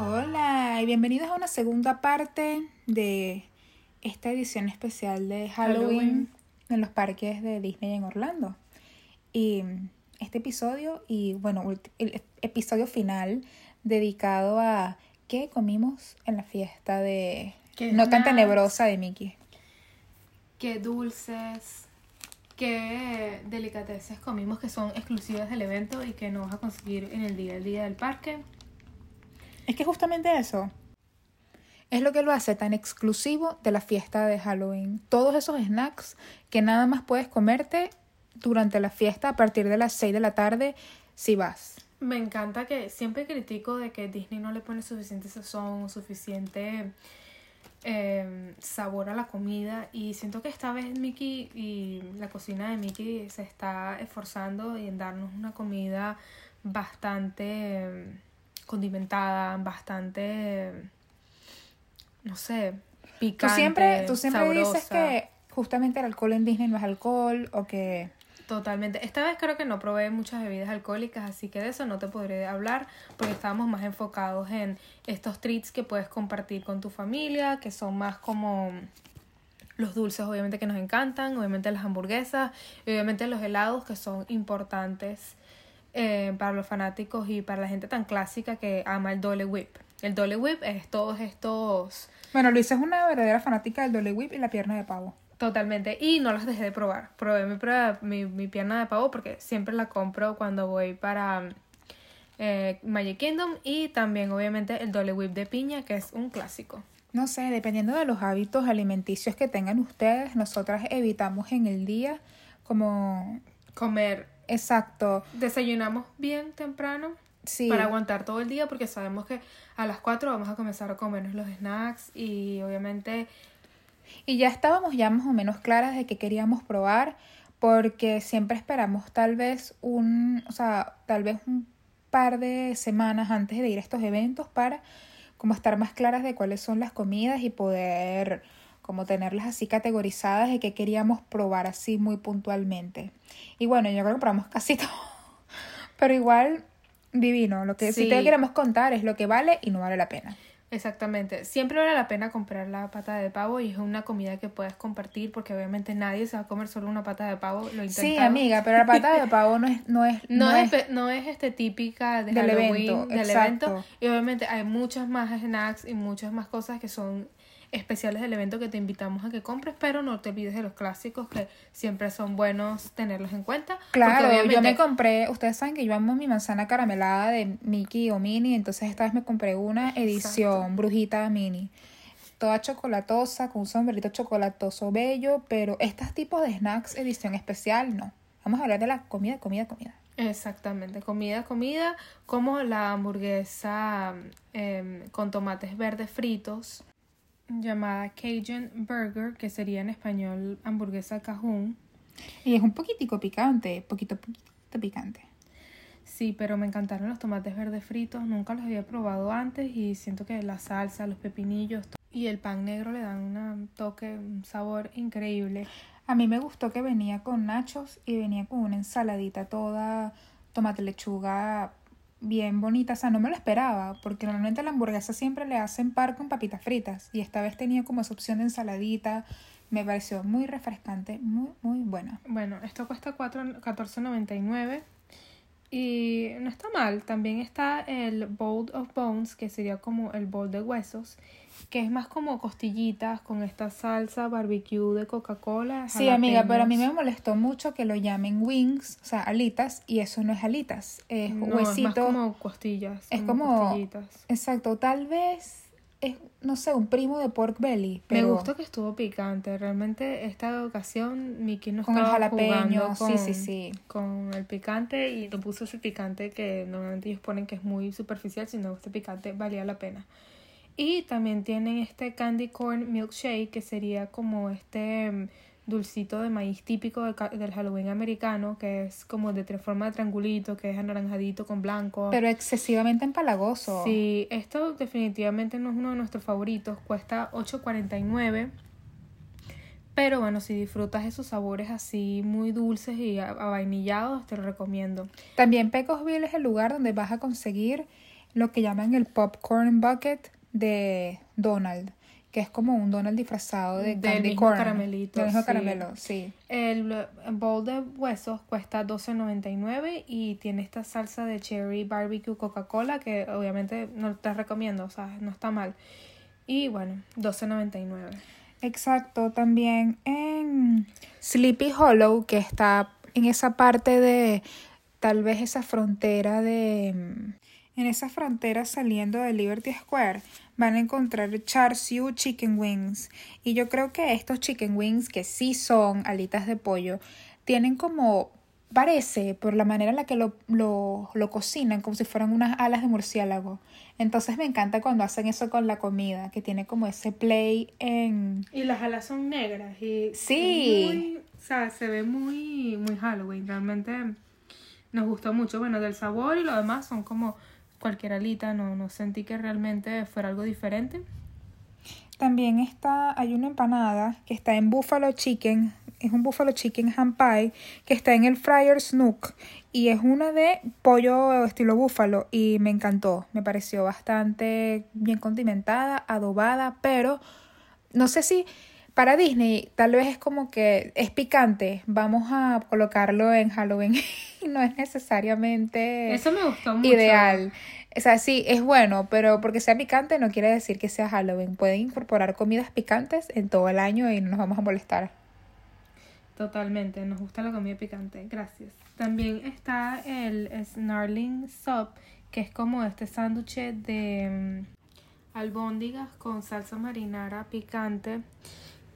Hola y bienvenidos a una segunda parte de esta edición especial de Halloween, Halloween. en los parques de Disney en Orlando. Y este episodio y bueno, el episodio final dedicado a qué comimos en la fiesta de ¿Qué no tan tenebrosa de Mickey. qué dulces, qué delicateces comimos que son exclusivas del evento y que no vas a conseguir en el día día del parque. Es que justamente eso es lo que lo hace tan exclusivo de la fiesta de Halloween. Todos esos snacks que nada más puedes comerte durante la fiesta a partir de las 6 de la tarde si vas. Me encanta que siempre critico de que Disney no le pone suficiente sazón, suficiente eh, sabor a la comida y siento que esta vez Mickey y la cocina de Mickey se está esforzando en darnos una comida bastante eh, condimentada, bastante, no sé, picante. Tú siempre, tú siempre dices que justamente el alcohol en Disney no es alcohol o que... Totalmente. Esta vez creo que no probé muchas bebidas alcohólicas, así que de eso no te podré hablar porque estábamos más enfocados en estos treats que puedes compartir con tu familia, que son más como los dulces obviamente que nos encantan, obviamente las hamburguesas, y obviamente los helados que son importantes eh, para los fanáticos y para la gente tan clásica que ama el Dole Whip. El Dole Whip es todos estos Bueno, Luisa es una verdadera fanática del Dolly Whip y la pierna de pavo. Totalmente. Y no las dejé de probar. Probé mi, prueba- mi, mi pierna de pavo porque siempre la compro cuando voy para eh, Magic Kingdom. Y también, obviamente, el Dole Whip de piña, que es un clásico. No sé, dependiendo de los hábitos alimenticios que tengan ustedes, nosotras evitamos en el día como... Comer. Exacto. Desayunamos bien temprano Sí. para aguantar todo el día porque sabemos que a las 4 vamos a comenzar a comernos los snacks y obviamente Y ya estábamos ya más o menos claras de que queríamos probar, porque siempre esperamos tal vez un, o sea, tal vez un par de semanas antes de ir a estos eventos para como estar más claras de cuáles son las comidas y poder como tenerlas así categorizadas de que queríamos probar así muy puntualmente. Y bueno, yo creo que probamos casi todo. Pero igual divino, lo que sí, Sí. te queremos contar es lo que vale y no vale la pena. Exactamente. Siempre vale la pena comprar la pata de pavo y es una comida que puedes compartir porque obviamente nadie se va a comer solo una pata de pavo. Lo Sí, amiga, pero la pata de pavo no es no es No, no es, no es este típica de Del Halloween, evento, del exacto. evento. Y obviamente hay muchas más snacks y muchas más cosas que son especiales del evento que te invitamos a que compres, pero no te olvides de los clásicos que siempre son buenos tenerlos en cuenta. Claro, yo me compré, ustedes saben que yo amo mi manzana caramelada de Mickey o Minnie, entonces esta vez me compré una edición brujita Minnie, toda chocolatosa, con un sombrerito chocolatoso bello, pero estos tipos de snacks edición especial no. Vamos a hablar de la comida, comida, comida. Exactamente, comida, comida, como la hamburguesa em, con tomates verdes fritos, llamada Cajun Burger, que sería en español hamburguesa cajún. Y es un poquitico picante, poquito, poquito picante. Sí, pero me encantaron los tomates verdes fritos, nunca los había probado antes y siento que la salsa, los pepinillos y el pan negro le dan un toque, un sabor increíble. A mí me gustó que venía con nachos y venía con una ensaladita toda tomate lechuga bien bonita. O sea, no me lo esperaba, porque normalmente a la hamburguesa siempre le hacen par con papitas fritas. Y esta vez tenía como esa opción de ensaladita. Me pareció muy refrescante, muy, muy buena. Bueno, esto cuesta cuatro- $14.99 y no está mal. También está el Bowl of Bones, que sería como el bowl de huesos, que es más como costillitas con esta salsa barbecue de Coca-Cola. Sí, amiga, pero a mí me molestó mucho que lo llamen wings, o sea, alitas, y eso no es alitas, es No, huesito. Es más como costillas. Es como- costillitas. Exacto, tal vez es, no sé, un primo de pork belly. Me gustó que estuvo picante. Realmente esta ocasión Mickey no Con el jalapeño, jugando sí, con, sí, sí. con el picante y no puso ese picante que normalmente ellos ponen que es muy superficial, sino este picante valía la pena. Y también tienen este candy corn milkshake que sería como este mm, dulcito de maíz típico del, Halloween americano, que es como de forma de triangulito, que es anaranjadito con blanco. Pero excesivamente empalagoso. Sí, esto definitivamente no es uno de nuestros favoritos, cuesta 8.49. Pero bueno, si disfrutas esos sabores así muy dulces y a- avainillados, te lo recomiendo. También Pecosville es el lugar donde vas a conseguir lo que llaman el popcorn bucket de Donald, que es como un Donald disfrazado de Del candy mismo corn. caramelito, Del mismo sí. caramelo, sí. El bowl de huesos cuesta $12.99 y tiene esta salsa de cherry barbecue Coca-Cola que obviamente no te recomiendo, o sea, no está mal. Y bueno, $12.99. Exacto, también en Sleepy Hollow, que está en esa parte de tal vez esa frontera de en esa frontera saliendo de Liberty Square van a encontrar Char Siu Chicken Wings. Y yo creo que estos chicken wings que sí son alitas de pollo tienen como parece por la manera en la que lo, lo, lo cocinan como si fueran unas alas de murciélago. Entonces me encanta cuando hacen eso con la comida que tiene como ese play en Y las alas son negras y Sí. muy- o sea, se ve muy muy Halloween, realmente nos gustó mucho, bueno, del sabor y lo demás son como cualquier alita, no no sentí que realmente fuera algo diferente. También está, hay una empanada que está en Buffalo Chicken, es un Buffalo Chicken Ham Pie que está en el Friar's Nook y es una de pollo estilo búfalo y me encantó, me pareció bastante bien condimentada, adobada, pero no sé si para Disney tal vez es como que es picante, vamos a colocarlo en Halloween y no es necesariamente Eso me gustó mucho. ideal. O sea, sí, es bueno, pero porque sea picante no quiere decir que sea Halloween. Pueden incorporar comidas picantes en todo el año y no nos vamos a molestar. Totalmente, nos gusta la comida picante, gracias. También está el Snarling Sub, que es como este sándwich de mm, albóndigas con salsa marinara picante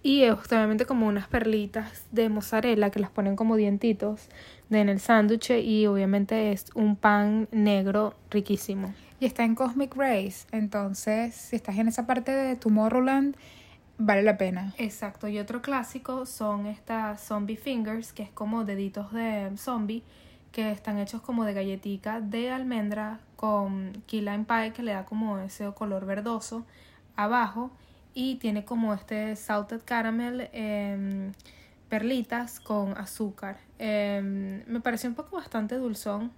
y es obviamente como unas perlitas de mozzarella que las ponen como dientitos en el sándwich y obviamente es un pan negro riquísimo. Y está en Cosmic Race, entonces si estás en esa parte de Tomorrowland, vale la pena. Exacto, y otro clásico son estas zombie fingers, que es como deditos de zombie, que están hechos como de galletica de almendra con key lime pie, que le da como ese color verdoso abajo, y tiene como este salted caramel, em, perlitas con azúcar. Em, me pareció un poco bastante dulzón,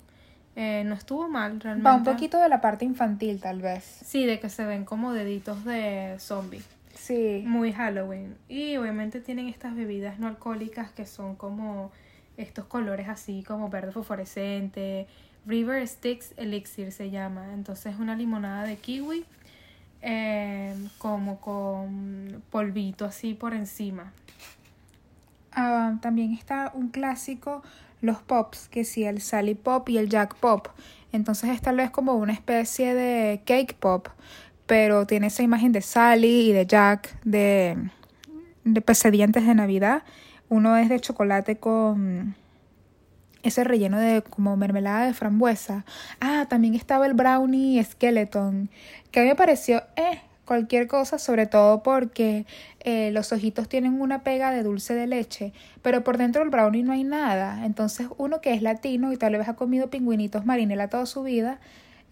eh, no estuvo mal realmente. Va un poquito de la parte infantil tal vez. Sí, de que se ven como deditos de zombie. Sí. Muy Halloween. Y obviamente tienen estas bebidas no alcohólicas que son como estos colores así como verde fosforescente. River Sticks Elixir se llama. Entonces es una limonada de kiwi eh, como con polvito así por encima. Ah, también está un clásico, los pops, que sí, el Sally Pop y el Jack Pop. Entonces es tal vez como una especie de cake pop, pero tiene esa imagen de Sally y de Jack de, de de Navidad. Uno es de chocolate con ese relleno de como mermelada de frambuesa. Ah, también estaba el brownie skeleton, que a mí me pareció, eh, cualquier cosa, sobre todo porque eh, los ojitos tienen una pega de dulce de leche, pero por dentro del brownie no hay nada. Entonces, uno que es latino y tal vez ha comido pingüinitos marinela toda su vida,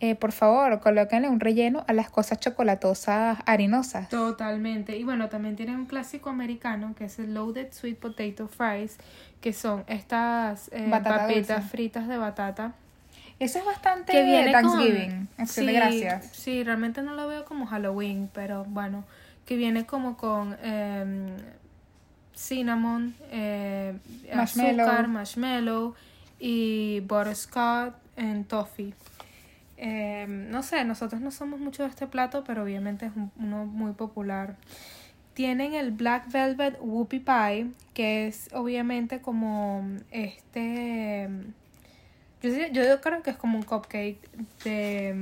eh, por favor, colóquenle un relleno a las cosas chocolatosas harinosas. Totalmente. Y bueno, también tienen un clásico americano que es el Loaded Sweet Potato Fries, que son estas eh, papitas dulce. fritas de batata. Eso es bastante que viene Thanksgiving, con sí, gracias. sí realmente no lo veo como Halloween pero bueno que viene como con em, cinnamon eh, Marshmallow. azúcar marshmallow y butterscotch en toffee Em, no sé nosotros no somos mucho de este plato pero obviamente es un- uno muy popular tienen el Black Velvet Whoopie Pie, que es obviamente como este... Yo, sé- yo creo que es como un cupcake de...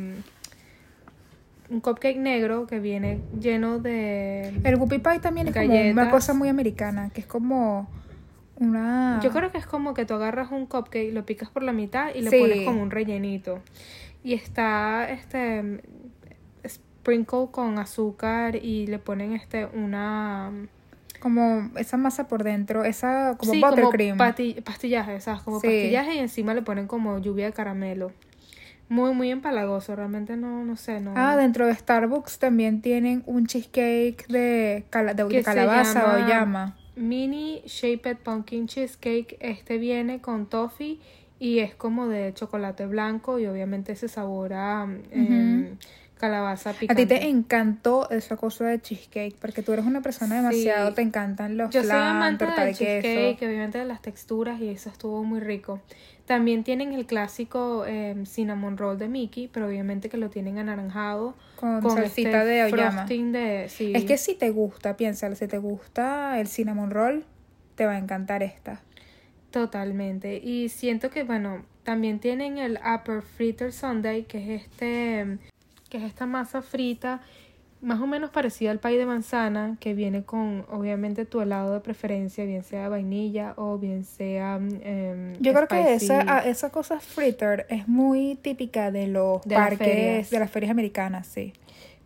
mm, Un cupcake negro que viene lleno de... El whoopie pie también es como una cosa muy americana, que es como una... Yo creo que es como que tú agarras un cupcake, lo picas por la mitad y le Sí. pones como un rellenito. Y está este sprinkle con azúcar y le ponen este una como esa masa por dentro, esa como sí, buttercream. como pastillaje, ¿sabes? Como Sí. pastillaje y encima le ponen como lluvia de caramelo. Muy, muy empalagoso, realmente no, no sé, no. Ah, dentro de Starbucks también tienen un cheesecake de, cala- de- calabaza o llama- llama. Mini Shaped Pumpkin Cheesecake. Este viene con toffee y es como de chocolate blanco y obviamente ese sabor a em, calabaza A picante. ti te encantó esa cosa de cheesecake, porque tú eres una persona demasiado, Sí. te encantan los Yo soy flan, amante torta de del queso. cheesecake, obviamente de las texturas y eso estuvo muy rico. También tienen el clásico em, cinnamon roll de Mickey, pero obviamente que lo tienen anaranjado Con, con salsita este de oyama. de sí. Es que si te gusta, piénsalo, si te gusta el cinnamon roll, te va a encantar esta. Totalmente. Y siento que, bueno, también tienen el Upper Fritter Sundae, que es este, que es esta masa frita, más o menos parecida al pay de manzana, que viene con, obviamente, tu helado de preferencia, bien sea vainilla o bien sea em, Yo creo que esa, ah, esa cosa fritter es muy típica de los De parques, de las ferias americanas, sí.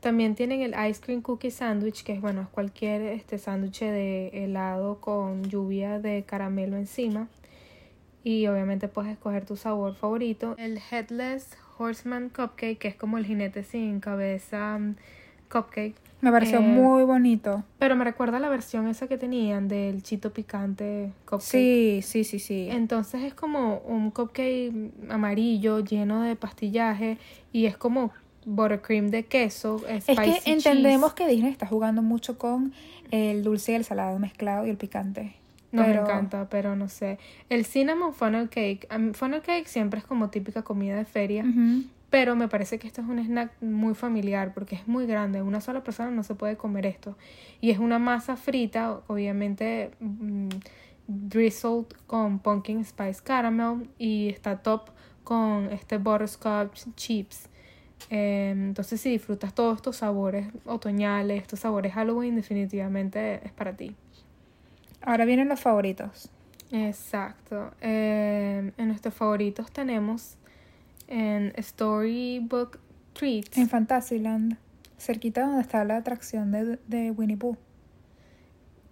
También tienen el Ice Cream Cookie Sandwich, que es, bueno, es cualquier este sándwich de helado con lluvia de caramelo encima. Y obviamente puedes escoger tu sabor favorito. El Headless Horseman Cupcake, que es como el jinete sin cabeza mm, cupcake. Me pareció Eh, muy bonito. Pero me recuerda a la versión esa que tenían del chito picante cupcake. Sí, sí, sí, sí. Entonces es como un cupcake amarillo lleno de pastillaje y es como buttercream de queso. Es spicy que entendemos cheese. que Disney está jugando mucho con el dulce y el salado mezclado y el picante. Nos Pero- encanta, pero no sé. El cinnamon funnel cake. funnel cake siempre es como típica comida de feria. Pero me parece que esto es un snack muy familiar porque es muy grande. Una sola persona no se puede comer esto. Y es una masa frita, obviamente mm, drizzled con pumpkin spice caramel y está top con este butterscotch chips. Eh, entonces si disfrutas todos estos sabores otoñales, estos sabores Halloween, definitivamente es para ti. Ahora vienen los favoritos. Exacto. Eh, en nuestros favoritos tenemos en Storybook Treats. En Fantasyland, cerquita donde está la atracción de, de Winnie Pooh.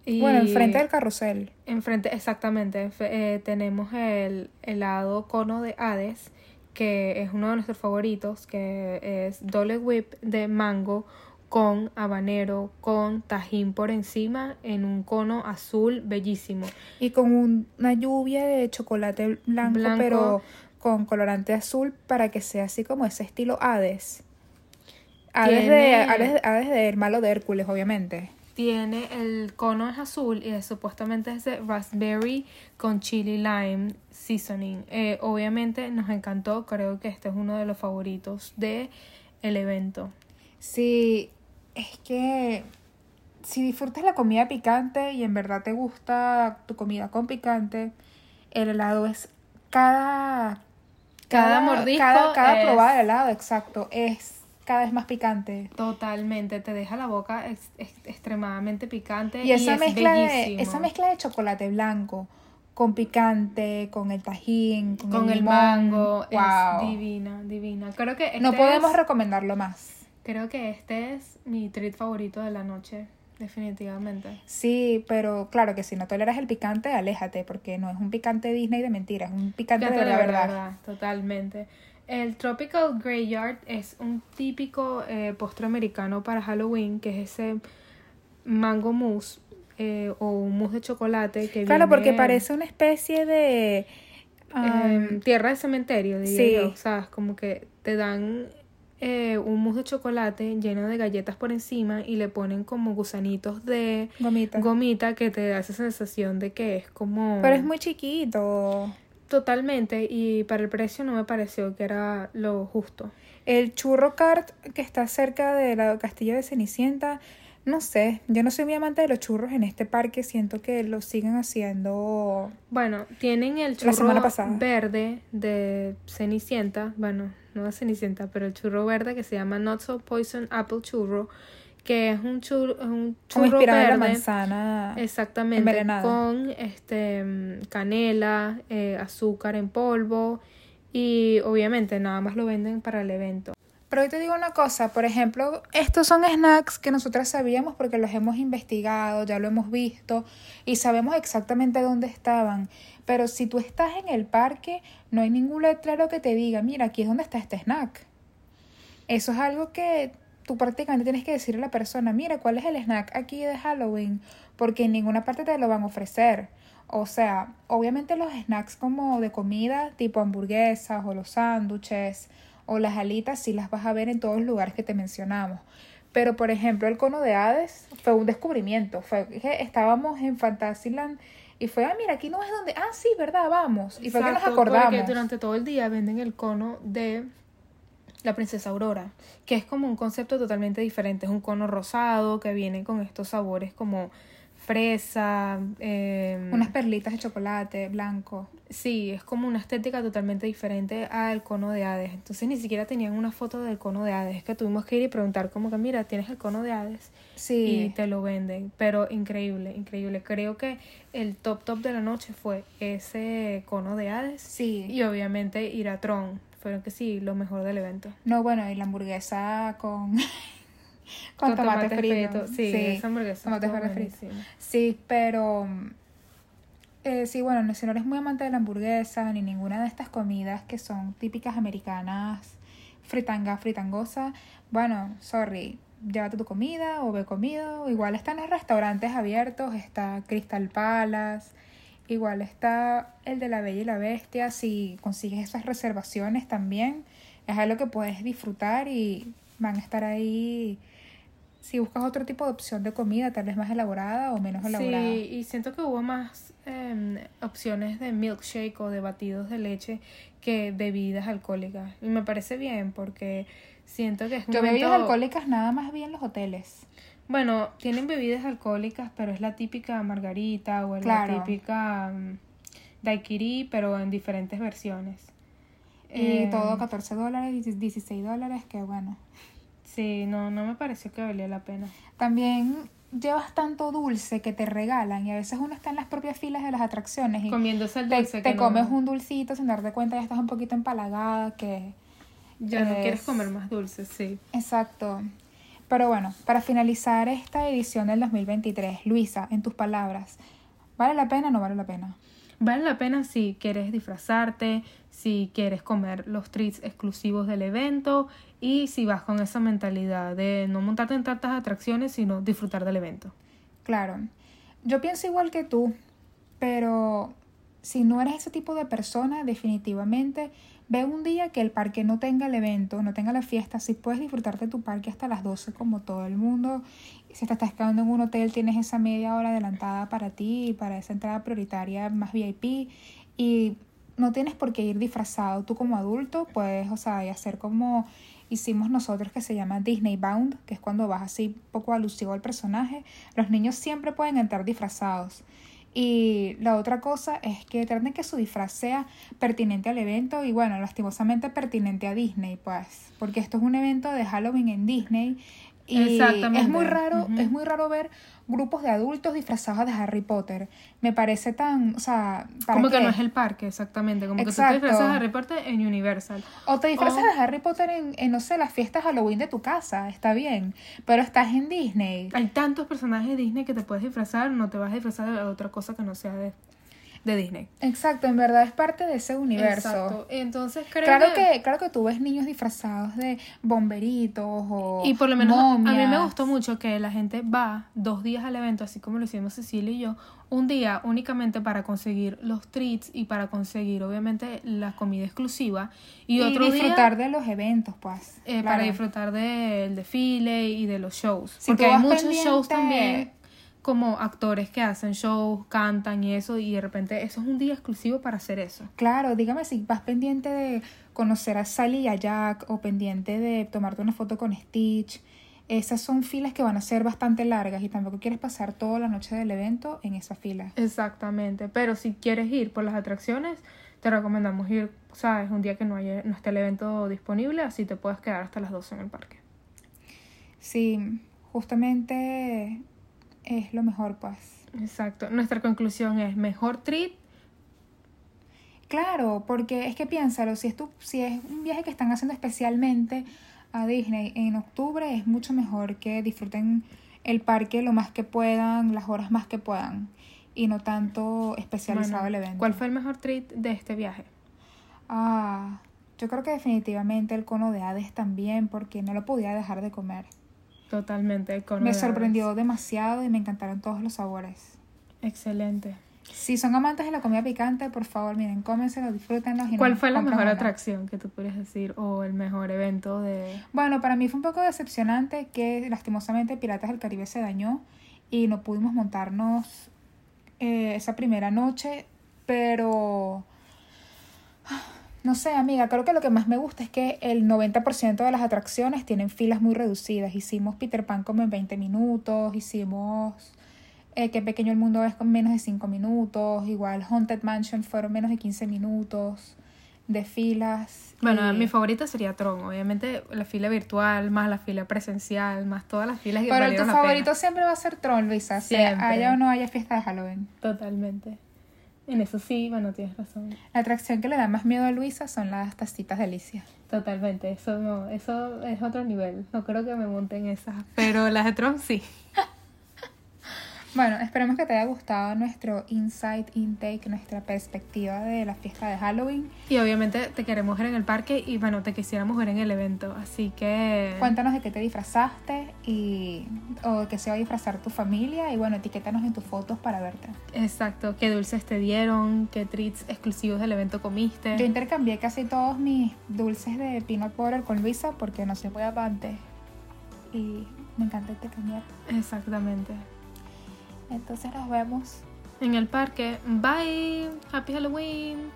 y Bueno, enfrente del carrusel. enfrente- exactamente. eh, tenemos el helado cono de Hades, que es uno de nuestros favoritos, que es Dole Whip de mango con habanero, con tajín por encima, en un cono azul bellísimo. Y con un- una lluvia de chocolate blanco, Blanco. pero con colorante azul para que sea así como ese estilo Hades. Hades de, Hades, Hades de El malo de Hércules, obviamente. Tiene el cono es azul y es- supuestamente es de raspberry con chili lime seasoning. Eh, obviamente nos encantó, creo que este es uno de los favoritos de el evento. Sí, es que si disfrutas la comida picante y en verdad te gusta tu comida con picante, el helado es cada Cada mordisco cada, cada es- probada de helado, exacto, es cada vez más picante. Totalmente, te deja la boca ex- ex- extremadamente picante Y esa es mezcla de esa mezcla de chocolate blanco con picante, con el tajín, con, con el, mango wow. es divina, divina. Creo que este No podemos es- recomendarlo más. creo que este es mi treat favorito de la noche, definitivamente. Sí, pero claro que si no toleras el picante, aléjate, porque no es un picante Disney de mentiras, es un picante de la verdad. totalmente. El Tropical Greyard es un típico eh, postre americano para Halloween, que es ese mango mousse eh, o un mousse de chocolate que Claro, porque parece una especie de... um, tierra de cementerio, diría sí. yo. ¿Sabes? Como que te dan eh, un mousse de chocolate lleno de galletas por encima y le ponen como gusanitos de gomita. gomita que te da esa sensación de que es como... Pero es muy chiquito. Totalmente, y para el precio no me pareció que era lo justo. El churro cart que está cerca de la Castillo de Cenicienta, no sé, yo no soy muy amante de los churros en este parque, siento que lo siguen haciendo... Bueno, tienen el La churro semana pasada. verde de Cenicienta, bueno, no de Cenicienta, pero el churro verde que se llama Not So Poison Apple Churro, que es un churro, es un Como churro en la verde. manzana. Exactamente, envenenada. con este canela, eh, azúcar en polvo y obviamente nada más lo venden para el evento. Pero hoy te digo una cosa, por ejemplo, estos son snacks que nosotras sabíamos porque los hemos investigado, ya lo hemos visto y sabemos exactamente dónde estaban. Pero si tú estás en el parque, no hay ningún letrero que te diga, mira, aquí es donde está este snack. Eso es algo que tú prácticamente tienes que decirle a la persona, mira, ¿cuál es el snack aquí de Halloween? Porque en ninguna parte te lo van a ofrecer. O sea, obviamente los snacks como de comida, tipo hamburguesas o los sándwiches o las alitas, sí las vas a ver en todos los lugares que te mencionamos. Pero, por ejemplo, el cono de Hades fue un descubrimiento. Fue que estábamos en Fantasyland y fue, ah, mira, aquí no es donde, ah, sí, ¿verdad? Vamos. Y fue que nos acordamos. Porque durante todo el día venden el cono de la princesa Aurora, que es como un concepto totalmente diferente. Es un cono rosado que viene con estos sabores como fresa. eh, Unas perlitas de chocolate blanco. Sí, es como una estética totalmente diferente al cono de Hades. Entonces ni siquiera tenían una foto del cono de Hades. Es que tuvimos que ir y preguntar como que, mira, tienes el cono de Hades. Y Sí. te lo venden. Pero increíble, increíble. Creo que el top top de la noche fue ese cono de Hades. Sí. Y obviamente ir a Tron. Fueron que sí, lo mejor del evento. No, bueno, y la hamburguesa con, con, tomate, frito. Sí, esa hamburguesa tomate frito. Sí, pero eh, sí, bueno, no- si no eres muy amante de la hamburguesa ni ninguna de estas comidas que son típicas americanas, fritanga, fritangosa, bueno, sorry, llévate tu comida o ve comida. Igual están los restaurantes abiertos, está Crystal Palace, igual está el de la Bella y la Bestia. Si consigues esas reservaciones también, es algo que puedes disfrutar y van a estar ahí. Si buscas otro tipo de opción de comida, tal vez más elaborada o menos elaborada. Sí, y siento que hubo más em, opciones de milkshake o de batidos de leche que bebidas alcohólicas. Y me parece bien porque siento que es Yo bebidas alcohólicas nada más vi en los hoteles. Bueno, tienen bebidas alcohólicas, pero es la típica margarita o es Claro. la típica mm, daiquiri, pero en diferentes versiones. Y Em, todo 14 dólares, 16 dólares, que bueno. Sí, no, no me pareció que valía la pena. También llevas tanto dulce que te regalan y a veces uno está en las propias filas de las atracciones y Comiéndose el te, dulce te que no- comes un dulcito sin darte cuenta ya estás un poquito empalagada que... Ya no es- quieres comer más dulce, sí. Exacto. Pero bueno, para finalizar esta edición del 2023, Luisa, en tus palabras, ¿vale la pena o no vale la pena? Vale la pena si quieres disfrazarte, si quieres comer los treats exclusivos del evento y si vas con esa mentalidad de no montarte en tantas atracciones, sino disfrutar del evento. Claro, yo pienso igual que tú, pero si no eres ese tipo de persona, definitivamente ve un día que el parque no tenga el evento, no tenga la fiesta, si puedes disfrutarte tu parque hasta las 12 como todo el mundo, si te estás quedando en un hotel tienes esa media hora adelantada para ti, para esa entrada prioritaria más VIP y no tienes por qué ir disfrazado, tú como adulto puedes, o sea, hacer como hicimos nosotros que se llama Disney Bound, que es cuando vas así poco alusivo al personaje. Los niños siempre pueden entrar disfrazados. Y la otra cosa es que traten que su disfraz sea pertinente al evento y bueno, lastimosamente pertinente a Disney, pues, porque esto es un evento de Halloween en Disney y Exactamente. es muy raro, es muy raro ver grupos de adultos disfrazados de Harry Potter. Me parece tan, o sea, ¿para Como que no es el parque, exactamente. Como que tú te disfrazas de Harry Potter en Universal. O te disfrazas O- de Harry Potter en, en, no sé, las fiestas Halloween de tu casa, está bien, pero estás en Disney. Hay tantos personajes de Disney que te puedes disfrazar, no te vas a disfrazar de otra cosa que no sea de, de Disney. Exacto, en verdad es parte de ese universo. Exacto. Entonces creo Claro que, claro que tú ves niños disfrazados de bomberitos o Y por lo menos a mí me gustó mucho que la gente va dos días al evento, así como lo hicimos Cecilia y yo, un día únicamente para conseguir los treats y para conseguir obviamente la comida exclusiva y, y otro disfrutar día de los eventos, pues. eh, claro. para disfrutar del desfile y de los shows. Si Porque hay muchos shows también como actores que hacen shows, cantan y eso y de repente eso es un día exclusivo para hacer eso. Claro, dígame si vas pendiente de conocer a Sally y a Jack o pendiente de tomarte una foto con Stitch. Esas son filas que van a ser bastante largas y tampoco quieres pasar toda la noche del evento en esa fila. Exactamente, pero si quieres ir por las atracciones, te recomendamos ir, sabes, un día que no haya no esté el evento disponible, así te puedes quedar hasta las 12 en el parque. Sí, justamente es lo mejor, pues. Exacto. Nuestra conclusión es mejor treat. Claro, porque es que piénsalo, si es, tu, si es un viaje que están haciendo especialmente a Disney en octubre, es mucho mejor que disfruten el parque lo más que puedan, las horas más que puedan, y no tanto especializado Bueno, el evento. ¿Cuál fue el mejor treat de este viaje? Ah, yo creo que definitivamente el cono de Hades también, porque no lo podía dejar de comer. Totalmente. el cono me sorprendió demasiado y me encantaron todos los sabores. Excelente. Si son amantes de la comida picante, por favor, miren, cómenselo, disfrútenlo. y ¿Cuál no fue la mejor una. atracción que tú podrías decir o el mejor evento de... Bueno, para mí fue un poco decepcionante que lastimosamente Piratas del Caribe se dañó y no pudimos montarnos eh, esa primera noche, pero no sé, amiga, creo que lo que más me gusta es que el 90% de las atracciones tienen filas muy reducidas. Hicimos Peter Pan como en 20 minutos, hicimos eh, Qué pequeño el mundo es con menos de 5 minutos, igual Haunted Mansion fueron menos de 15 minutos de filas. Bueno, y- mi favorita sería Tron, obviamente la fila virtual, más la fila presencial, más todas las filas que Pero tu pena. favorito siempre va a ser Tron, Luisa. Sea Siempre. haya o no haya fiesta de Halloween. Totalmente. En eso sí, bueno, tienes razón. La atracción que le da más miedo a Luisa son las tacitas de Alicia. Totalmente, eso no, eso es otro nivel. No creo que me monte en esas, pero las de Tron sí. Bueno, esperemos que te haya gustado nuestro insight intake, nuestra perspectiva de la fiesta de Halloween. Y obviamente te queremos ver en el parque y bueno, te quisiéramos ver en el evento, así que... Cuéntanos de qué te disfrazaste y o de qué se va a disfrazar tu familia y bueno, etiquétanos en tus fotos para verte. Exacto, qué dulces te dieron, qué treats exclusivos del evento comiste. Yo intercambié casi todos mis dulces de peanut butter con Luisa porque no soy muy amante y me encanta intercambiar. Exactamente. Entonces nos vemos. En el parque, bye, happy Halloween.